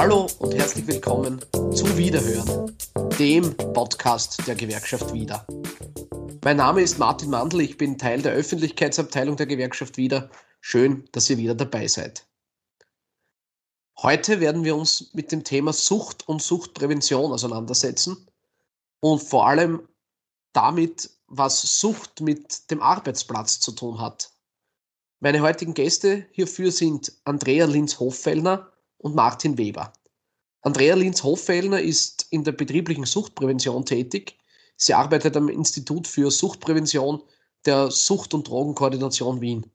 Hallo und herzlich willkommen zu Wiederhören, dem Podcast der Gewerkschaft Wieder. Mein Name ist Martin Mandl, ich bin Teil der Öffentlichkeitsabteilung der Gewerkschaft Wieder. Schön, dass ihr wieder dabei seid. Heute werden wir uns mit dem Thema Sucht und Suchtprävention auseinandersetzen und vor allem damit, was Sucht mit dem Arbeitsplatz zu tun hat. Meine heutigen Gäste hierfür sind Andrea Linz-Hoffellner und Martin Weber. Andrea Linz-Hoffellner ist in der betrieblichen Suchtprävention tätig. Sie arbeitet am Institut für Suchtprävention der Sucht- und Drogenkoordination Wien.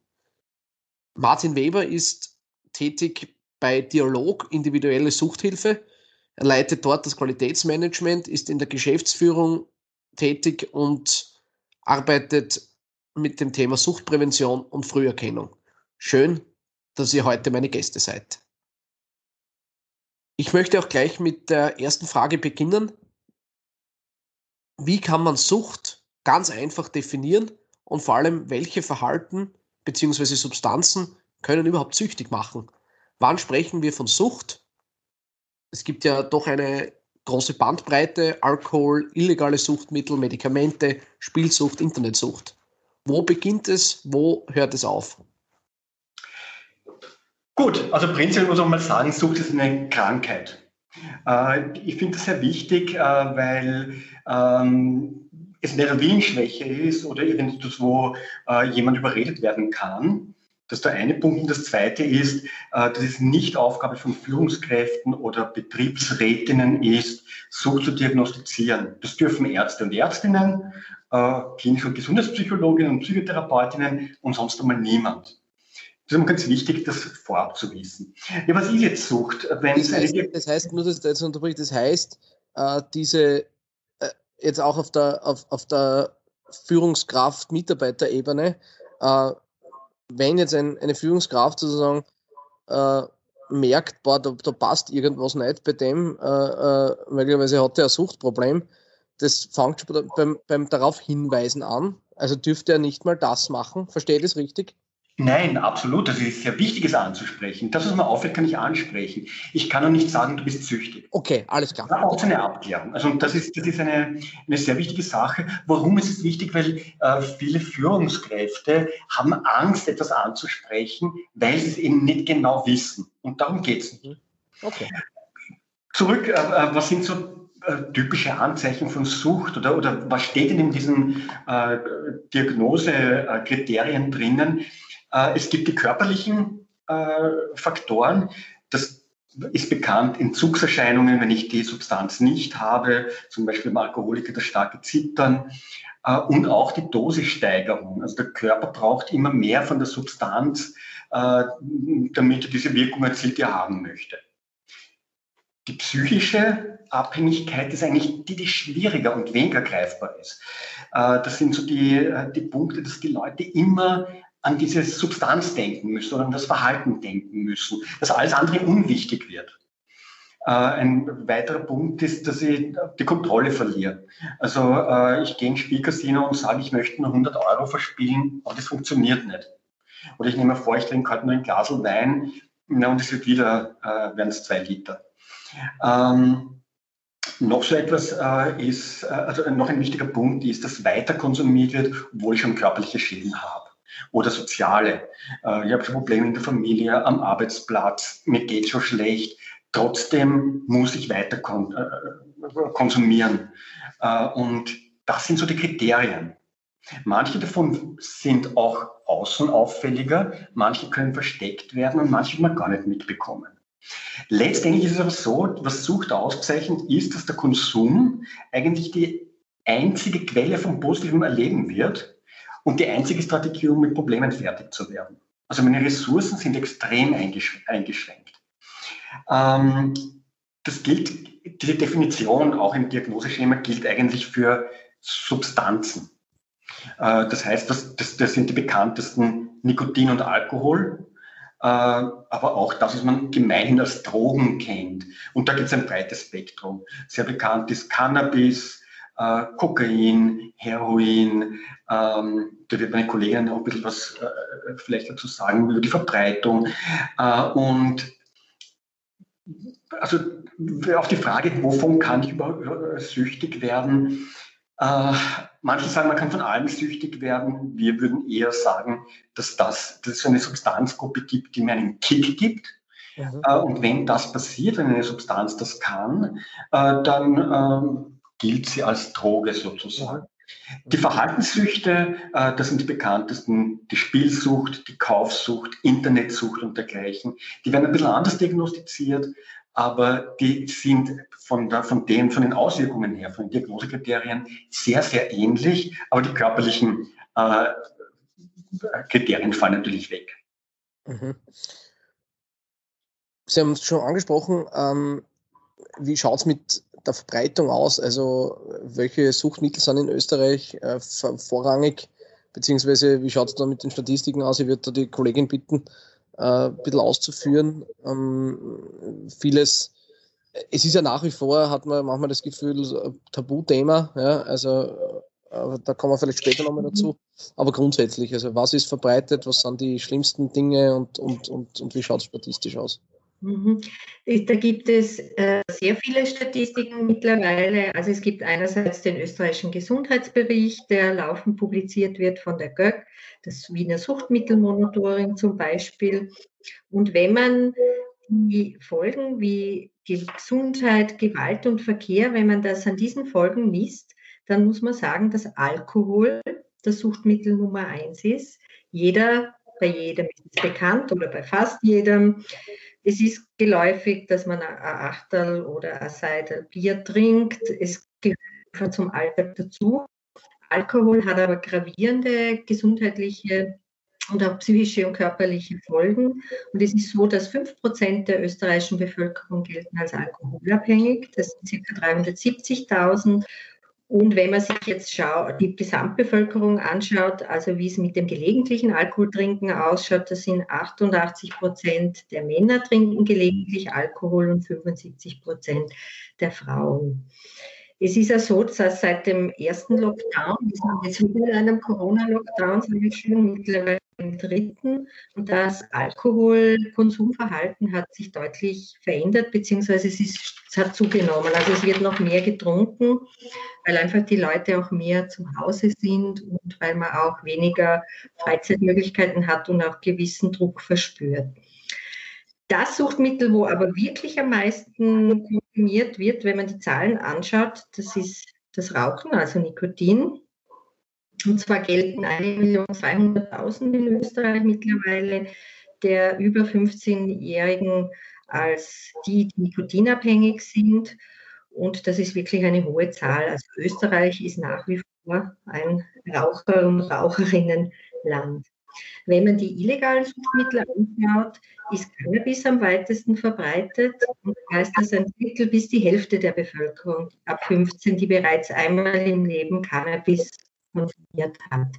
Martin Weber ist tätig bei Dialog Individuelle Suchthilfe. Er leitet dort das Qualitätsmanagement, ist in der Geschäftsführung tätig und arbeitet mit dem Thema Suchtprävention und Früherkennung. Schön, dass ihr heute meine Gäste seid. Ich möchte auch gleich mit der ersten Frage beginnen. Wie kann man Sucht ganz einfach definieren und vor allem, welche Verhalten bzw. Substanzen können überhaupt süchtig machen? Wann sprechen wir von Sucht? Es gibt ja doch eine große Bandbreite, Alkohol, illegale Suchtmittel, Medikamente, Spielsucht, Internetsucht. Wo beginnt es, wo hört es auf? Gut, also prinzipiell muss man mal sagen, Sucht ist eine Krankheit. Äh, ich finde das sehr wichtig, äh, weil ähm, es eine Willensschwäche ist oder irgendetwas, wo äh, jemand überredet werden kann. Das ist der eine Punkt. Und das zweite ist, dass es nicht Aufgabe von Führungskräften oder Betriebsrätinnen ist, Sucht zu diagnostizieren. Das dürfen Ärzte und Ärztinnen, klinische und Gesundheitspsychologinnen und Psychotherapeutinnen und sonst einmal niemand. Das ist ganz wichtig, das vorab zu wissen. Ja, was ist jetzt Sucht? Wenn das, heißt, das heißt, nur dass jetzt unterbricht, das heißt, äh, diese äh, jetzt auch auf der, auf, auf der Führungskraft-Mitarbeiterebene, äh, wenn jetzt ein, eine Führungskraft sozusagen äh, merkt, boah, da, da, passt irgendwas nicht bei dem, äh, äh, möglicherweise hat er ein Suchtproblem, das fängt schon beim, beim darauf hinweisen an. Also dürfte er nicht mal das machen. Verstehe ich das richtig? Nein, absolut. Das ist sehr wichtig, es anzusprechen. Das, was mir auffällt, kann ich ansprechen. Ich kann auch nicht sagen, du bist süchtig. Okay, alles klar. Das braucht eine Abklärung. Also das ist, das ist eine, eine sehr wichtige Sache. Warum ist es wichtig? Weil äh, viele Führungskräfte haben Angst, etwas anzusprechen, weil sie es eben nicht genau wissen. Und darum geht es nicht. Mhm. Okay. Zurück, äh, äh, was sind so äh, typische Anzeichen von Sucht oder, oder was steht denn in diesen äh, Diagnosekriterien drinnen? Äh, es gibt die körperlichen äh, Faktoren. Das ist bekannt, Entzugserscheinungen, wenn ich die Substanz nicht habe, zum Beispiel beim Alkoholiker das starke Zittern äh, und auch die Dosissteigerung. Also der Körper braucht immer mehr von der Substanz, damit er diese Wirkung erzielt, die er haben möchte. Die psychische Abhängigkeit ist eigentlich die, die schwieriger und weniger greifbar ist. Das sind so die, die Punkte, dass die Leute immer an diese Substanz denken müssen oder an das Verhalten denken müssen, dass alles andere unwichtig wird. Äh, ein weiterer Punkt ist, dass ich die Kontrolle verliere. Also äh, ich gehe ins Spielcasino und sage, ich möchte nur 100 Euro verspielen, aber das funktioniert nicht. Oder ich nehme vor, ich trinke heute nur ein Glas Wein na, und es wird wieder, äh, werden es zwei Liter. Ähm, noch so etwas äh, ist, äh, also noch ein wichtiger Punkt ist, dass weiter konsumiert wird, obwohl ich schon körperliche Schäden habe oder soziale. Äh, ich habe Probleme in der Familie, am Arbeitsplatz, mir geht schon schlecht. Trotzdem muss ich weiter äh, konsumieren. Äh, und das sind so die Kriterien. Manche davon sind auch außen auffälliger, manche können versteckt werden und manche man gar nicht mitbekommen. Letztendlich ist es aber so, was Sucht auszeichnet, ist, dass der Konsum eigentlich die einzige Quelle von positivem Erleben wird und die einzige Strategie, um mit Problemen fertig zu werden. Also meine Ressourcen sind extrem eingeschränkt. Ähm, das gilt, diese Definition auch im Diagnoseschema gilt eigentlich für Substanzen. Äh, das heißt, das, das, das, sind die bekanntesten Nikotin und Alkohol, äh, aber auch das, was man gemeinhin als Drogen kennt. Und da gibt es ein breites Spektrum. Sehr bekannt ist Cannabis, äh, Kokain, Heroin. Ähm, da wird meine Kollegin auch ein bisschen was äh, vielleicht dazu sagen über die Verbreitung. Äh, und also auf die Frage, wovon kann ich überhaupt süchtig werden? Äh, manche sagen, man kann von allem süchtig werden. Wir würden eher sagen, dass, das, dass es eine Substanzgruppe gibt, die mir einen Kick gibt. Mhm. Äh, und wenn das passiert, wenn eine Substanz das kann, äh, dann ähm, gilt sie als Droge sozusagen. Mhm. Die Verhaltenssüchte, äh, das sind die bekanntesten, die Spielsucht, die Kaufsucht, Internetsucht und dergleichen. Die werden ein bisschen anders diagnostiziert, aber die sind von, der, von, den, von den Auswirkungen her, von den Diagnosekriterien sehr, sehr ähnlich, aber die körperlichen äh, Kriterien fallen natürlich weg. Mhm. Sie haben es schon angesprochen, ähm, wie schaut es mit der Verbreitung aus? Also welche Suchtmittel sind in Österreich äh, vorrangig? Beziehungsweise wie schaut es da mit den Statistiken aus? Ich würde da die Kollegin bitten, äh, ein bisschen auszuführen. Ähm, vieles, es ist ja nach wie vor, hat man manchmal das Gefühl, Tabuthema. Ja? Also äh, da kommen wir vielleicht später nochmal dazu. Aber grundsätzlich, also was ist verbreitet, was sind die schlimmsten Dinge und, und, und, und wie schaut es statistisch aus? Mhm. Da gibt es äh, sehr viele Statistiken mittlerweile. Also es gibt einerseits den österreichischen Gesundheitsbericht, der laufend publiziert wird von der GÖG, das Wiener Suchtmittelmonitoring zum Beispiel. Und wenn man die Folgen wie Gesundheit, Gewalt und Verkehr, wenn man das an diesen Folgen misst, dann muss man sagen, dass Alkohol das Suchtmittel Nummer eins ist. Jeder, bei jedem ist es bekannt oder bei fast jedem. Es ist geläufig, dass man ein Achtel oder ein Seidel Bier trinkt. Es gehört zum Alltag dazu. Alkohol hat aber gravierende gesundheitliche und auch psychische und körperliche Folgen. Und es ist so, dass 5% der österreichischen Bevölkerung gelten als alkoholabhängig. Das sind ca. 370.000 und wenn man sich jetzt die Gesamtbevölkerung anschaut, also wie es mit dem gelegentlichen Alkoholtrinken ausschaut, das sind 88 Prozent der Männer trinken gelegentlich Alkohol und 75 Prozent der Frauen. Es ist ja so, dass seit dem ersten Lockdown, wir sind jetzt wieder in einem Corona-Lockdown, sind wir schon mittlerweile im dritten, das Alkoholkonsumverhalten hat sich deutlich verändert, beziehungsweise es, ist, es hat zugenommen. Also es wird noch mehr getrunken, weil einfach die Leute auch mehr zu Hause sind und weil man auch weniger Freizeitmöglichkeiten hat und auch gewissen Druck verspürt. Das Suchtmittel, wo aber wirklich am meisten konsumiert wird, wenn man die Zahlen anschaut, das ist das Rauchen, also Nikotin. Und zwar gelten 1.200.000 in Österreich mittlerweile der über 15-Jährigen als die, die nikotinabhängig sind. Und das ist wirklich eine hohe Zahl. Also Österreich ist nach wie vor ein Raucher- und Raucherinnenland. Wenn man die illegalen Suchtmittel anschaut, ist Cannabis am weitesten verbreitet. Und das heißt, dass ein Drittel bis die Hälfte der Bevölkerung ab 15, die bereits einmal im Leben Cannabis konsumiert hat.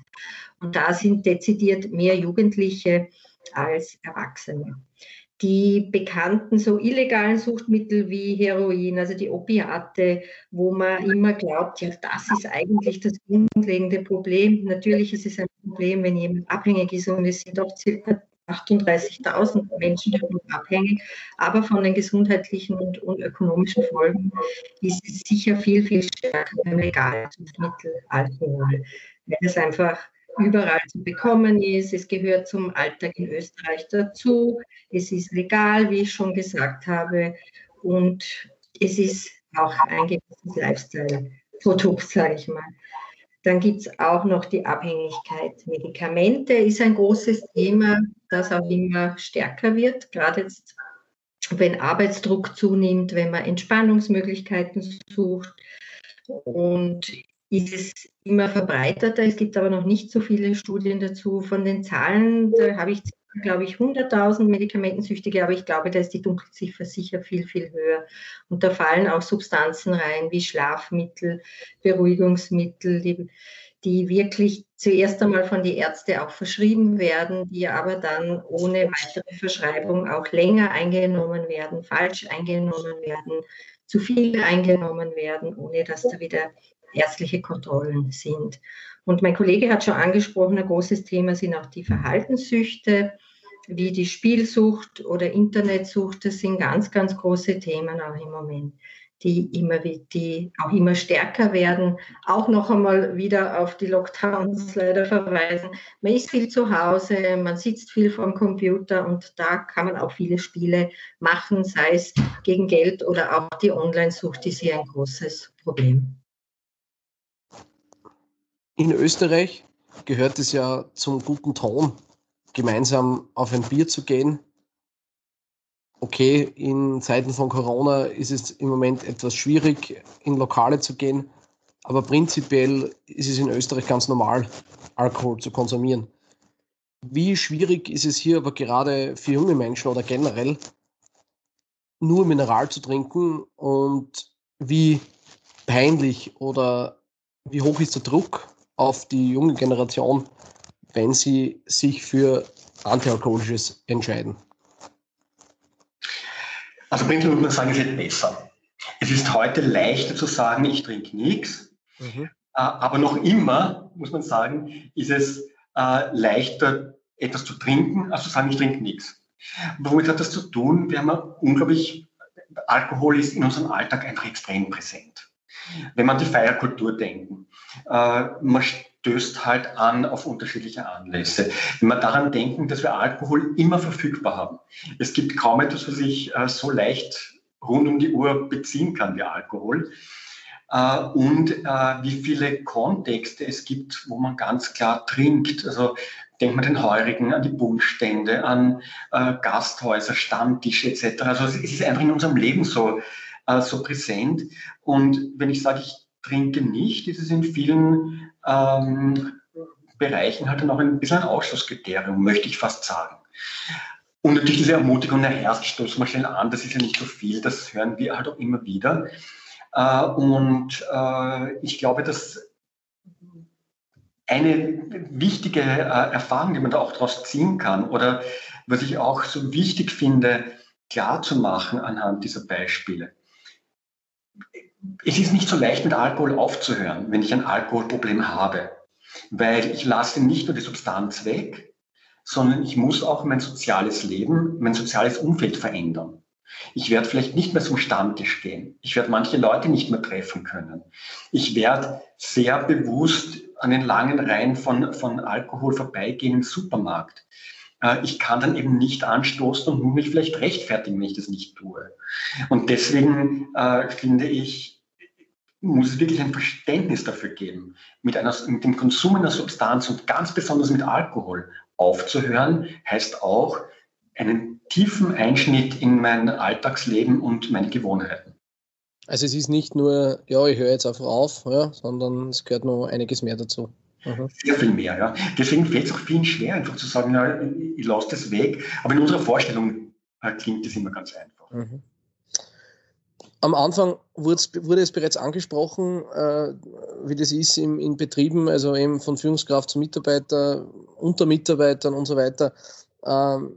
Und da sind dezidiert mehr Jugendliche als Erwachsene die bekannten so illegalen Suchtmittel wie Heroin, also die Opiate, wo man immer glaubt, ja, das ist eigentlich das grundlegende Problem. Natürlich ist es ein Problem, wenn jemand abhängig ist und es sind doch circa 38.000 Menschen davon abhängig, aber von den gesundheitlichen und, und, ökonomischen Folgen ist es sicher viel, viel stärker beim legalen Suchtmittel Alkohol, weil es einfach überall zu bekommen ist. Es gehört zum Alltag in Österreich dazu. Es ist legal, wie ich schon gesagt habe. Und es ist auch ein gewisses Lifestyle-Produkt, sage ich mal. Dann gibt es auch noch die Abhängigkeit. Medikamente ist ein großes Thema, das auch immer stärker wird, gerade jetzt, wenn Arbeitsdruck zunimmt, wenn man Entspannungsmöglichkeiten sucht. Und ist es immer verbreiteter. Es gibt aber noch nicht so viele Studien dazu. Von den Zahlen, da habe ich, glaube ich, 100.000 Medikamentensüchtige, aber ich glaube, da ist die Dunkelziffer sicher viel, viel höher. Und da fallen auch Substanzen rein, wie Schlafmittel, Beruhigungsmittel, die, die wirklich zuerst einmal von den Ärzten auch verschrieben werden, die aber dann ohne weitere Verschreibung auch länger eingenommen werden, falsch eingenommen werden, zu viel eingenommen werden, ohne dass da wieder ärztliche Kontrollen sind. Und mein Kollege hat schon angesprochen, ein großes Thema sind auch die Verhaltenssüchte. Wie die Spielsucht oder Internetsucht, das sind ganz, ganz große Themen auch im Moment, die immer, die auch immer stärker werden. Auch noch einmal wieder auf die Lockdowns leider verweisen. Man ist viel zu Hause, man sitzt viel vorm Computer und da kann man auch viele Spiele machen, sei es gegen Geld oder auch die Online-Sucht ist hier ein großes Problem. In Österreich gehört es ja zum guten Ton, gemeinsam auf ein Bier zu gehen. Okay, in Zeiten von Corona ist es im Moment etwas schwierig, in Lokale zu gehen, aber prinzipiell ist es in Österreich ganz normal, Alkohol zu konsumieren. Wie schwierig ist es hier aber gerade für junge Menschen oder generell, nur Mineral zu trinken und wie peinlich oder wie hoch ist der Druck auf die junge Generation, wenn sie sich für Antialkoholisches entscheiden? Also prinzipiell würde man sagen, es wird besser. Es ist heute leichter zu sagen, ich trinke nichts, mhm. Äh, aber noch immer, muss man sagen, ist es äh, leichter, etwas zu trinken, als zu sagen, ich trinke nichts. Womit hat das zu tun? Wir haben unglaublich, Alkohol ist in unserem Alltag einfach extrem präsent. Wenn man die Feierkultur denken, äh, man stößt halt an auf unterschiedliche Anlässe. Wenn wir daran denken, dass wir Alkohol immer verfügbar haben. Es gibt kaum etwas, was ich äh, so leicht rund um die Uhr beziehen kann wie Alkohol. Äh, und äh, wie viele Kontexte es gibt, wo man ganz klar trinkt. Also denkt man den Heurigen, an die Bullstände, an äh, Gasthäuser, Stammtische etc. Also es ist einfach in unserem Leben so, äh, so präsent. Und wenn ich sage, ich trinke nicht, ist es in vielen ähm, Bereichen halt dann auch ein bisschen ein Ausschlusskriterium, möchte ich fast sagen. Und natürlich diese Ermutigung, na Herz, stoß mal schnell an, das ist ja nicht so viel, das hören wir halt auch immer wieder. Äh, und äh, ich glaube, dass eine wichtige äh, Erfahrung, die man da auch daraus ziehen kann, oder was ich auch so wichtig finde, klar zu machen anhand dieser Beispiele, es ist nicht so leicht, mit Alkohol aufzuhören, wenn ich ein Alkoholproblem habe, weil ich lasse nicht nur die Substanz weg, sondern ich muss auch mein soziales Leben, mein soziales Umfeld verändern. Ich werde vielleicht nicht mehr zum Stammtisch gehen. Ich werde manche Leute nicht mehr treffen können. Ich werde sehr bewusst an den langen Reihen von, von Alkohol vorbeigehen im Supermarkt. Äh, ich kann dann eben nicht anstoßen und nur mich vielleicht rechtfertigen, wenn ich das nicht tue. Und deswegen äh, finde ich, muss es wirklich ein Verständnis dafür geben, mit, einer, mit dem Konsum einer Substanz und ganz besonders mit Alkohol aufzuhören, heißt auch einen tiefen Einschnitt in mein Alltagsleben und meine Gewohnheiten. Also es ist nicht nur, ja, ich höre jetzt einfach auf, ja, sondern es gehört noch einiges mehr dazu. Mhm. Sehr viel mehr, ja. Deswegen fällt es auch vielen schwer, einfach zu sagen, ja, ich lasse das weg. Aber in unserer Vorstellung äh, klingt das immer ganz einfach. Mhm. Am Anfang wurde es bereits angesprochen, äh, wie das ist in, in, Betrieben, also eben von Führungskraft zu Mitarbeiter, unter Mitarbeitern und so weiter. Ähm,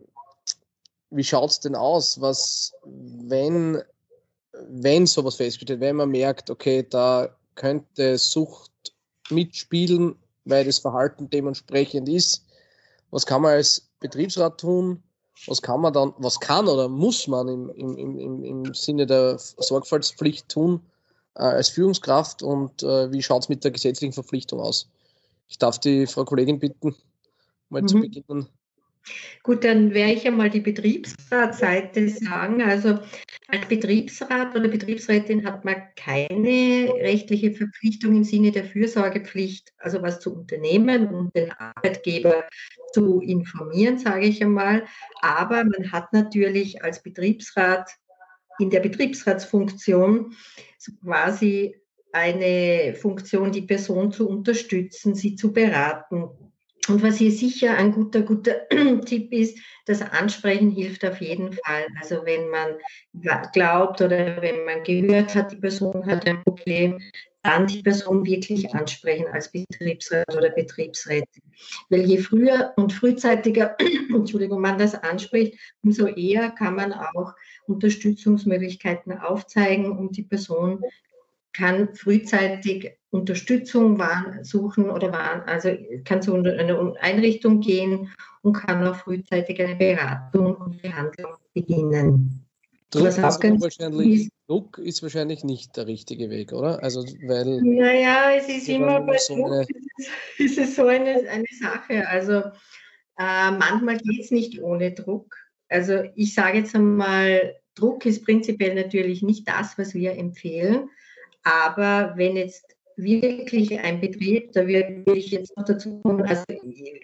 wie schaut es denn aus, was, wenn, wenn sowas festgestellt, wenn man merkt, okay, da könnte Sucht mitspielen, weil das Verhalten dementsprechend ist. Was kann man als Betriebsrat tun? Was kann man dann, was kann oder muss man im, im, im, im Sinne der Sorgfaltspflicht tun äh, als Führungskraft und äh, wie schaut es mit der gesetzlichen Verpflichtung aus? Ich darf die Frau Kollegin bitten, mal mhm. zu beginnen. Gut, dann werde ich einmal die Betriebsratseite sagen. Also als Betriebsrat oder Betriebsrätin hat man keine rechtliche Verpflichtung im Sinne der Fürsorgepflicht, also was zu unternehmen und den Arbeitgeber zu informieren, sage ich einmal. Aber man hat natürlich als Betriebsrat in der Betriebsratsfunktion quasi eine Funktion, die Person zu unterstützen, sie zu beraten, und was hier sicher ein guter, guter Tipp ist, das Ansprechen hilft auf jeden Fall. Also wenn man glaubt oder wenn man gehört hat, die Person hat ein Problem, dann die Person wirklich ansprechen als Betriebsrat oder Betriebsrätin. Weil je früher und frühzeitiger, Entschuldigung, man das anspricht, umso eher kann man auch Unterstützungsmöglichkeiten aufzeigen und die Person kann frühzeitig Unterstützung suchen oder waren, also kann zu einer Einrichtung gehen und kann auch frühzeitig eine Beratung und Behandlung beginnen. Druck, ist wahrscheinlich, Druck ist wahrscheinlich nicht der richtige Weg, oder? Also, weil. Naja, es ist immer bei so Druck, ist es so eine, eine Sache. Also, äh, manchmal geht es nicht ohne Druck. Also, ich sage jetzt einmal, Druck ist prinzipiell natürlich nicht das, was wir empfehlen. Aber wenn jetzt wirklich ein Betrieb, da würde ich jetzt noch dazu kommen, also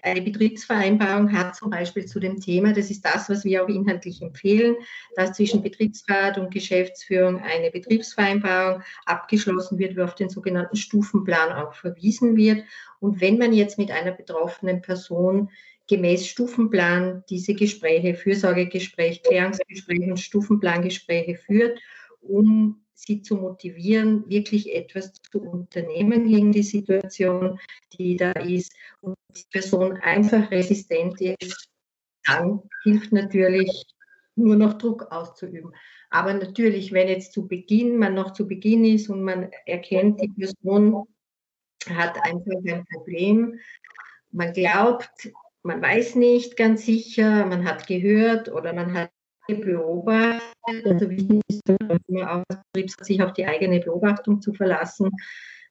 eine Betriebsvereinbarung hat zum Beispiel zu dem Thema, das ist das, was wir auch inhaltlich empfehlen, dass zwischen Betriebsrat und Geschäftsführung eine Betriebsvereinbarung abgeschlossen wird, wie auf den sogenannten Stufenplan auch verwiesen wird. Und wenn man jetzt mit einer betroffenen Person gemäß Stufenplan diese Gespräche, Fürsorgegespräch, Klärungsgespräche und Stufenplangespräche führt, um sie zu motivieren, wirklich etwas zu unternehmen gegen die Situation, die da ist und die Person einfach resistent ist, dann hilft natürlich nur noch Druck auszuüben. Aber natürlich, wenn jetzt zu Beginn, man noch zu Beginn ist und man erkennt, die Person hat einfach ein Problem, man glaubt, man weiß nicht ganz sicher, man hat gehört oder man hat beobachtet. Also wichtig ist immer auch als Betriebsrat, sich auf die eigene Beobachtung zu verlassen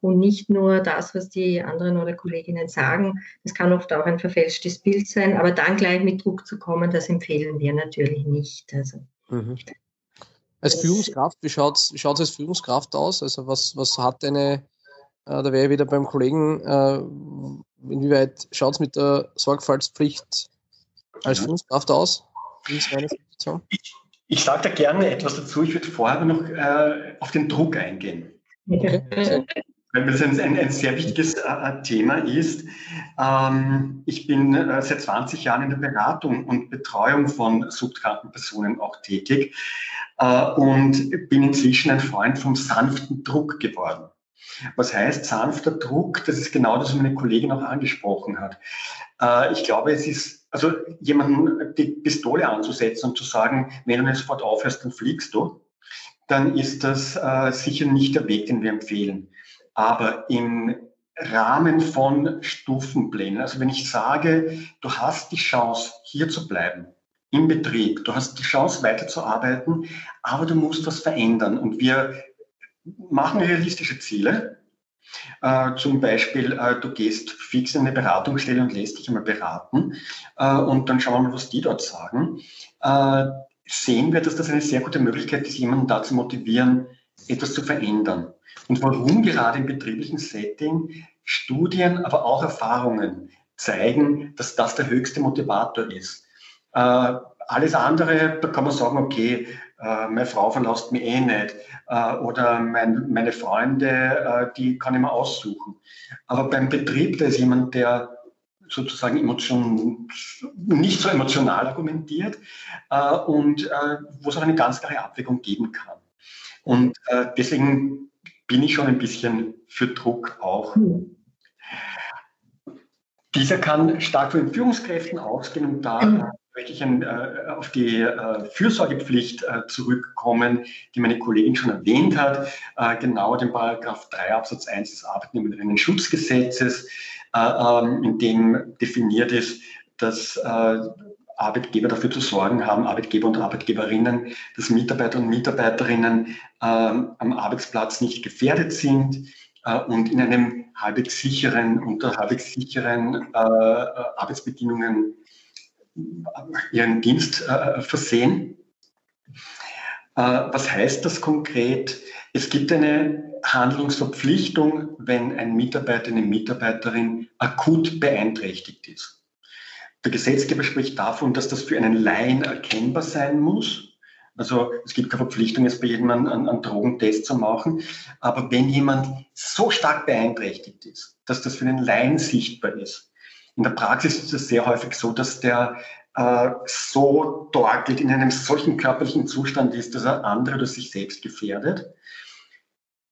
und nicht nur das, was die anderen oder Kolleginnen sagen. Das kann oft auch ein verfälschtes Bild sein, aber dann gleich mit Druck zu kommen, das empfehlen wir natürlich nicht. Also, mhm. Als Führungskraft, wie schaut es als Führungskraft aus? Also was, was hat eine, äh, da wäre ich wieder beim Kollegen, äh, inwieweit schaut es mit der Sorgfaltspflicht als Führungskraft aus? Wie ist meine Situation? Ich, ich sage da gerne etwas dazu. Ich würde vorher noch äh, auf den Druck eingehen. Okay. Weil das ein, ein, ein sehr wichtiges äh, Thema ist. Ähm, ich bin äh, seit 20 Jahren in der Beratung und Betreuung von suchtkranken Personen auch tätig äh, und bin inzwischen ein Freund vom sanften Druck geworden. Was heißt sanfter Druck? Das ist genau das, was meine Kollegin auch angesprochen hat. Äh, ich glaube, es ist, also jemanden die Pistole anzusetzen und zu sagen, wenn du nicht sofort aufhörst, dann fliegst du, dann ist das äh, sicher nicht der Weg, den wir empfehlen. Aber im Rahmen von Stufenplänen, also wenn ich sage, du hast die Chance, hier zu bleiben, im Betrieb, du hast die Chance, weiterzuarbeiten, aber du musst was verändern. Und wir machen realistische Ziele. Äh, zum Beispiel, äh, du gehst fix in eine Beratungsstelle und lässt dich einmal beraten äh, und dann schauen wir mal, was die dort sagen. Sehen wir, dass das eine sehr gute Möglichkeit ist, jemanden dazu motivieren, etwas zu verändern. Und warum gerade im betrieblichen Setting Studien, aber auch Erfahrungen zeigen, dass das der höchste Motivator ist. Alles andere, da kann man sagen, okay, äh, meine Frau verlässt mich eh nicht äh, oder mein, meine Freunde, äh, die kann ich mir aussuchen. Aber beim Betrieb, da ist jemand, der sozusagen emotion, nicht so emotional argumentiert äh, und äh, wo es auch eine ganz klare Abwägung geben kann. Und äh, deswegen bin ich schon ein bisschen für Druck auch. Dieser kann stark von den Führungskräften ausgehen und da möchte ich ein, äh, auf die äh, Fürsorgepflicht äh, zurückkommen, die meine Kollegin schon erwähnt hat, äh, genau den Paragraph 3 Absatz 1 des Arbeitnehmerinnen-Schutzgesetzes, äh, ähm, in dem definiert ist, dass äh, Arbeitgeber dafür zu sorgen haben, Arbeitgeber und Arbeitgeberinnen, dass Mitarbeiter und Mitarbeiterinnen ähm, am Arbeitsplatz nicht gefährdet sind und in einem halbwegs sicheren, unter halbwegs sicheren Arbeitsbedingungen ihren Dienst äh, versehen. Äh, was heißt das konkret? Es gibt eine Handlungsverpflichtung, wenn ein Mitarbeiter, eine Mitarbeiterin akut beeinträchtigt ist. Der Gesetzgeber spricht davon, dass das für einen Laien erkennbar sein muss. Also es gibt keine Verpflichtung, jetzt bei jedem einen, einen, Drogentest zu machen. Aber wenn jemand so stark beeinträchtigt ist, dass das für einen Laien sichtbar ist, in der Praxis ist es sehr häufig so, dass der äh, so torkelt, in einem solchen körperlichen Zustand ist, dass er andere oder sich selbst gefährdet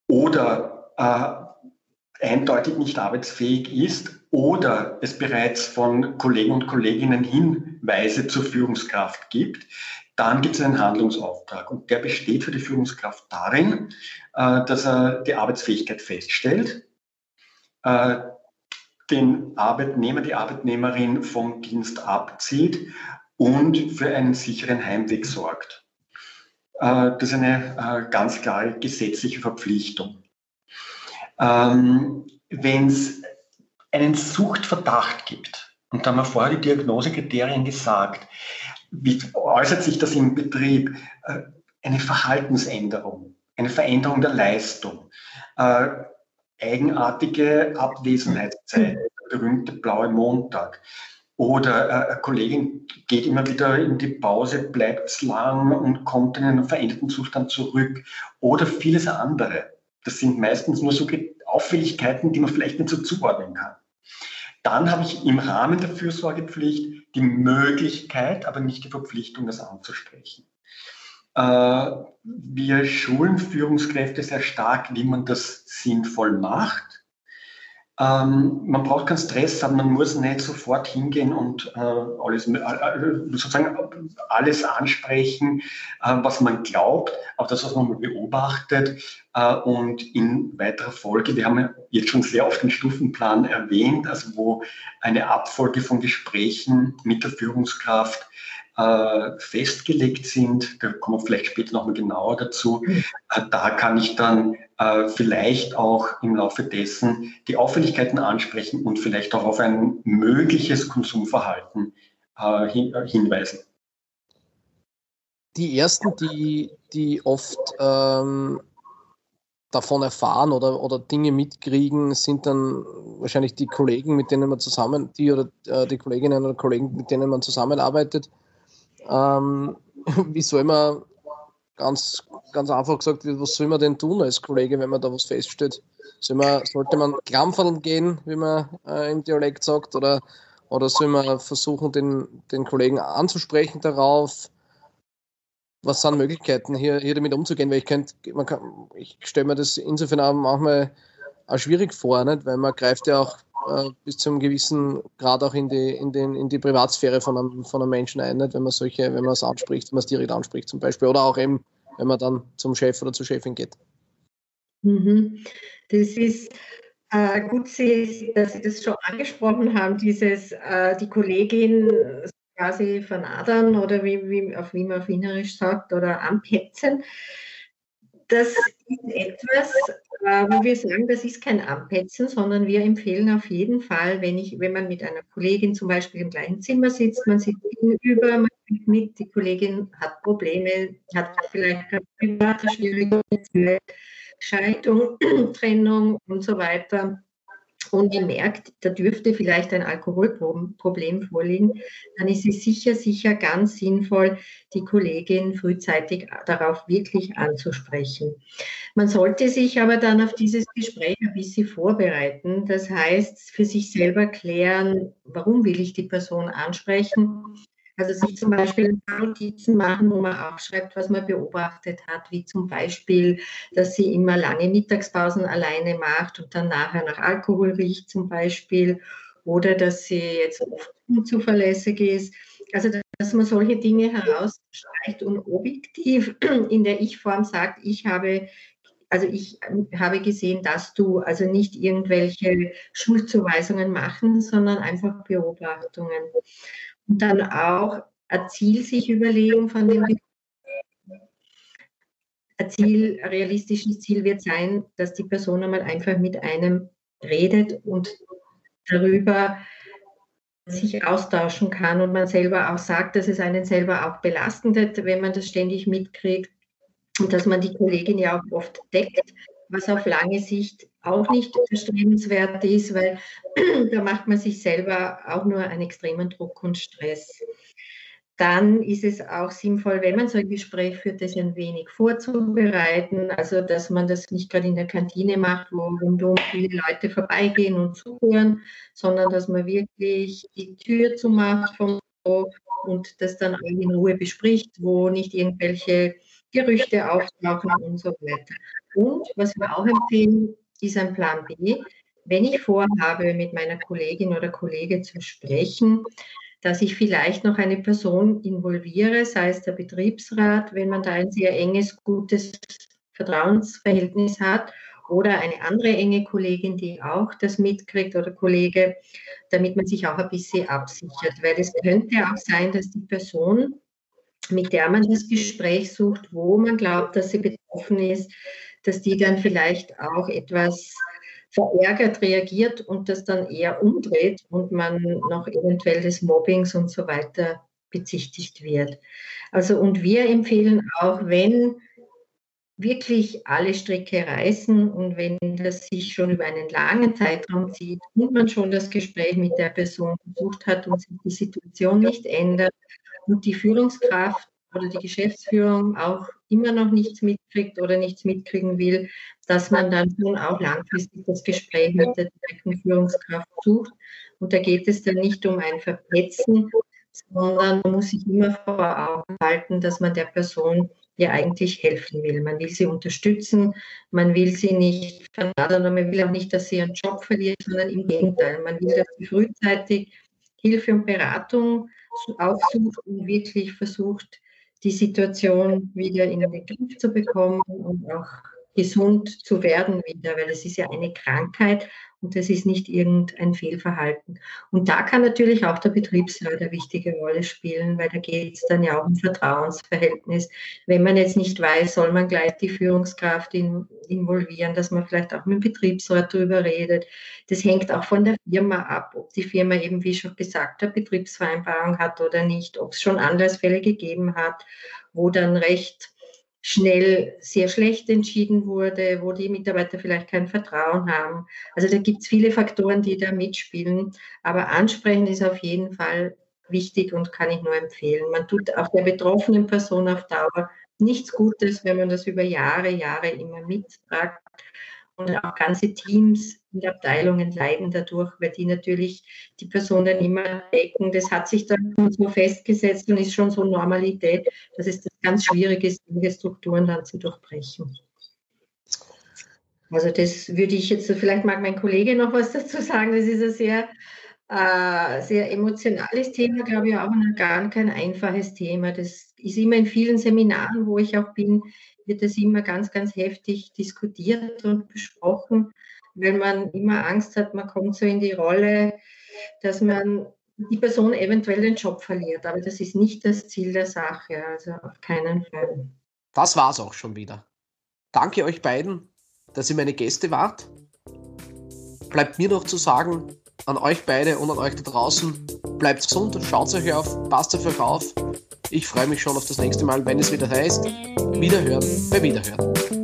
oder äh, eindeutig nicht arbeitsfähig ist oder es bereits von Kollegen und Kolleginnen Hinweise zur Führungskraft gibt, dann gibt es einen Handlungsauftrag. Und der besteht für die Führungskraft darin, äh, dass er die Arbeitsfähigkeit feststellt äh, den Arbeitnehmer, die Arbeitnehmerin vom Dienst abzieht und für einen sicheren Heimweg sorgt. Äh, das ist eine äh, ganz klare gesetzliche Verpflichtung. Ähm, Wenn es einen Suchtverdacht gibt, und da haben wir vorher die Diagnosekriterien gesagt, wie äußert sich das im Betrieb? Äh, eine Verhaltensänderung, eine Veränderung der Leistung, eigenartige Abwesenheitszeit, der berühmte blaue Montag. Oder äh, eine Kollegin geht immer wieder in die Pause, bleibt lang und kommt in einen veränderten Zustand zurück. Oder vieles andere. Das sind meistens nur so Auffälligkeiten, die man vielleicht nicht so zuordnen kann. Dann habe ich im Rahmen der Fürsorgepflicht die Möglichkeit, aber nicht die Verpflichtung, das anzusprechen. Äh, wir schulen Führungskräfte sehr stark, wie man das sinnvoll macht. Ähm, man braucht keinen Stress haben, man muss nicht sofort hingehen und äh, alles, äh, sozusagen alles ansprechen, was man glaubt, aber das, was man beobachtet und in weiterer Folge, wir haben jetzt schon sehr oft den Stufenplan erwähnt, also wo eine Abfolge von Gesprächen mit der Führungskraft äh, festgelegt sind, da kommen wir vielleicht später nochmal genauer dazu, äh, da kann ich dann äh, vielleicht auch im Laufe dessen die Auffälligkeiten ansprechen und vielleicht auch auf ein mögliches Konsumverhalten äh, hin, äh, hinweisen. Die ersten, die, die oft ähm, davon erfahren oder, oder Dinge mitkriegen, sind dann wahrscheinlich die Kollegen, mit denen man zusammen, die oder äh, die Kolleginnen oder Kollegen, mit denen man zusammenarbeitet. Ähm, wie soll man ganz, ganz einfach gesagt, was soll man denn tun als Kollege, wenn man da was feststellt? Soll man, sollte man klampfeln gehen, wie man äh, im Dialekt sagt, oder, oder soll man versuchen, den, den Kollegen anzusprechen darauf? Was sind Möglichkeiten, hier, hier damit umzugehen? Weil ich könnte, man kann, ich stelle mir das insofern auch manchmal auch schwierig vor, nicht? weil man greift ja auch äh, bis zu einem gewissen Grad auch in die, in den, in die Privatsphäre von einem, von einem Menschen ein, nicht? wenn man solche, wenn man es anspricht, wenn man es direkt anspricht zum Beispiel. Oder auch eben, wenn man dann zum Chef oder zur Chefin geht. Mhm. Das ist äh, gut, dass Sie das schon angesprochen haben, dieses äh, die Kollegin quasi vernadern oder wie, wie, auf wie man auf Wienerisch sagt oder anpetzen. Das etwas, äh, wo wir sagen, das ist kein Anpetzen, sondern wir empfehlen auf jeden Fall, wenn, ich, wenn man mit einer Kollegin zum Beispiel im gleichen Zimmer sitzt, man sitzt gegenüber, man kriegt mit, die Kollegin hat Probleme, hat vielleicht private Schwierigkeiten, Scheidung, Trennung und so weiter und ihr merkt, da dürfte vielleicht ein Alkoholproblem vorliegen, dann ist es sicher, sicher ganz sinnvoll, die Kollegin frühzeitig darauf wirklich anzusprechen. Man sollte sich aber dann auf dieses Gespräch ein bisschen vorbereiten. Das heißt, für sich selber klären, warum will ich die Person ansprechen? Also sich zum Beispiel Notizen machen, wo man aufschreibt, was man beobachtet hat, wie zum Beispiel, dass sie immer lange Mittagspausen alleine macht und dann nachher nach Alkohol riecht zum Beispiel oder dass sie jetzt oft unzuverlässig ist. Also dass man solche Dinge herausstreicht und objektiv in der Ich-Form sagt, ich habe also ich habe gesehen, dass du also nicht irgendwelche Schuldzuweisungen machen, sondern einfach Beobachtungen. Und dann auch ein Ziel sich überlegen von dem Ziel, realistisches Ziel wird sein, dass die Person einmal einfach mit einem redet und darüber sich austauschen kann und man selber auch sagt, dass es einen selber auch belastet, wenn man das ständig mitkriegt und dass man die Kollegin ja auch oft deckt, was auf lange Sicht auch nicht erstrebenswert ist, weil da macht man sich selber auch nur einen extremen Druck und Stress. Dann ist es auch sinnvoll, wenn man so ein Gespräch führt, das ein wenig vorzubereiten. Also, dass man das nicht gerade in der Kantine macht, wo rundum viele Leute vorbeigehen und zuhören, sondern dass man wirklich die Tür zumacht vom und das dann in Ruhe bespricht, wo nicht irgendwelche Gerüchte auftauchen und so weiter. Und was wir auch empfehlen, ist ein Plan B. Wenn ich vorhabe, mit meiner Kollegin oder Kollege zu sprechen, dass ich vielleicht noch eine Person involviere, sei es der Betriebsrat, wenn man da ein sehr enges, gutes Vertrauensverhältnis hat, oder eine andere enge Kollegin, die auch das mitkriegt oder Kollege, damit man sich auch ein bisschen absichert. Weil es könnte auch sein, dass die Person, mit der man das Gespräch sucht, wo man glaubt, dass sie betroffen ist, dass die dann vielleicht auch etwas verärgert reagiert und das dann eher umdreht und man noch eventuell des Mobbings und so weiter bezichtigt wird. Also und wir empfehlen auch, wenn wirklich alle Stricke reißen und wenn das sich schon über einen langen Zeitraum zieht und man schon das Gespräch mit der Person gesucht hat und sich die Situation nicht ändert und die Führungskraft oder die Geschäftsführung auch immer noch nichts mitkriegt oder nichts mitkriegen will, dass man dann schon auch langfristig das Gespräch mit der direkten Führungskraft sucht. Und da geht es dann nicht um ein Verpetzen, sondern man muss sich immer vor Augen halten, dass man der Person ja eigentlich helfen will. Man will sie unterstützen, man will sie nicht vernadeln und man will auch nicht, dass sie ihren Job verliert, sondern im Gegenteil. Man will, dass sie frühzeitig Hilfe und Beratung aufsucht und wirklich versucht, die Situation wieder in den Griff zu bekommen und auch gesund zu werden wieder, weil es ist ja eine Krankheit und das ist nicht irgendein Fehlverhalten. Und da kann natürlich auch der Betriebsrat eine wichtige Rolle spielen, weil da geht es dann ja auch um Vertrauensverhältnis. Wenn man jetzt nicht weiß, soll man gleich die Führungskraft in, involvieren, dass man vielleicht auch mit dem Betriebsrat darüber redet. Das hängt auch von der Firma ab, ob die Firma eben, wie schon gesagt, eine Betriebsvereinbarung hat oder nicht, ob es schon Anlassfälle gegeben hat, wo dann recht schnell sehr schlecht entschieden wurde, wo die Mitarbeiter vielleicht kein Vertrauen haben. Also da gibt es viele Faktoren, die da mitspielen. Aber ansprechen ist auf jeden Fall wichtig und kann ich nur empfehlen. Man tut auch der betroffenen Person auf Dauer nichts Gutes, wenn man das über Jahre, Jahre immer mittragt. Und auch ganze Teams und Abteilungen leiden dadurch, weil die natürlich die Person dann immer decken. Das hat sich dann so festgesetzt und ist schon so Normalität, dass es ganz schwierig ist, diese Strukturen dann zu durchbrechen. Also das würde ich jetzt, vielleicht mag mein Kollege noch was dazu sagen, das ist ein sehr, äh, sehr emotionales Thema, glaube ich, auch gar kein einfaches Thema. Das ist immer in vielen Seminaren, wo ich auch bin, wird das immer ganz, ganz heftig diskutiert und besprochen, weil man immer Angst hat, man kommt so in die Rolle, dass man die Person eventuell den Job verliert. Aber das ist nicht das Ziel der Sache, also auf keinen Fall. Das war's auch schon wieder. Danke euch beiden, dass ihr meine Gäste wart. Bleibt mir noch zu sagen, an euch beide und an euch da draußen, bleibt gesund, schaut euch auf, passt auf euch auf. Ich freue mich schon auf das nächste Mal, wenn es wieder heißt, Wiederhören bei Wiederhören.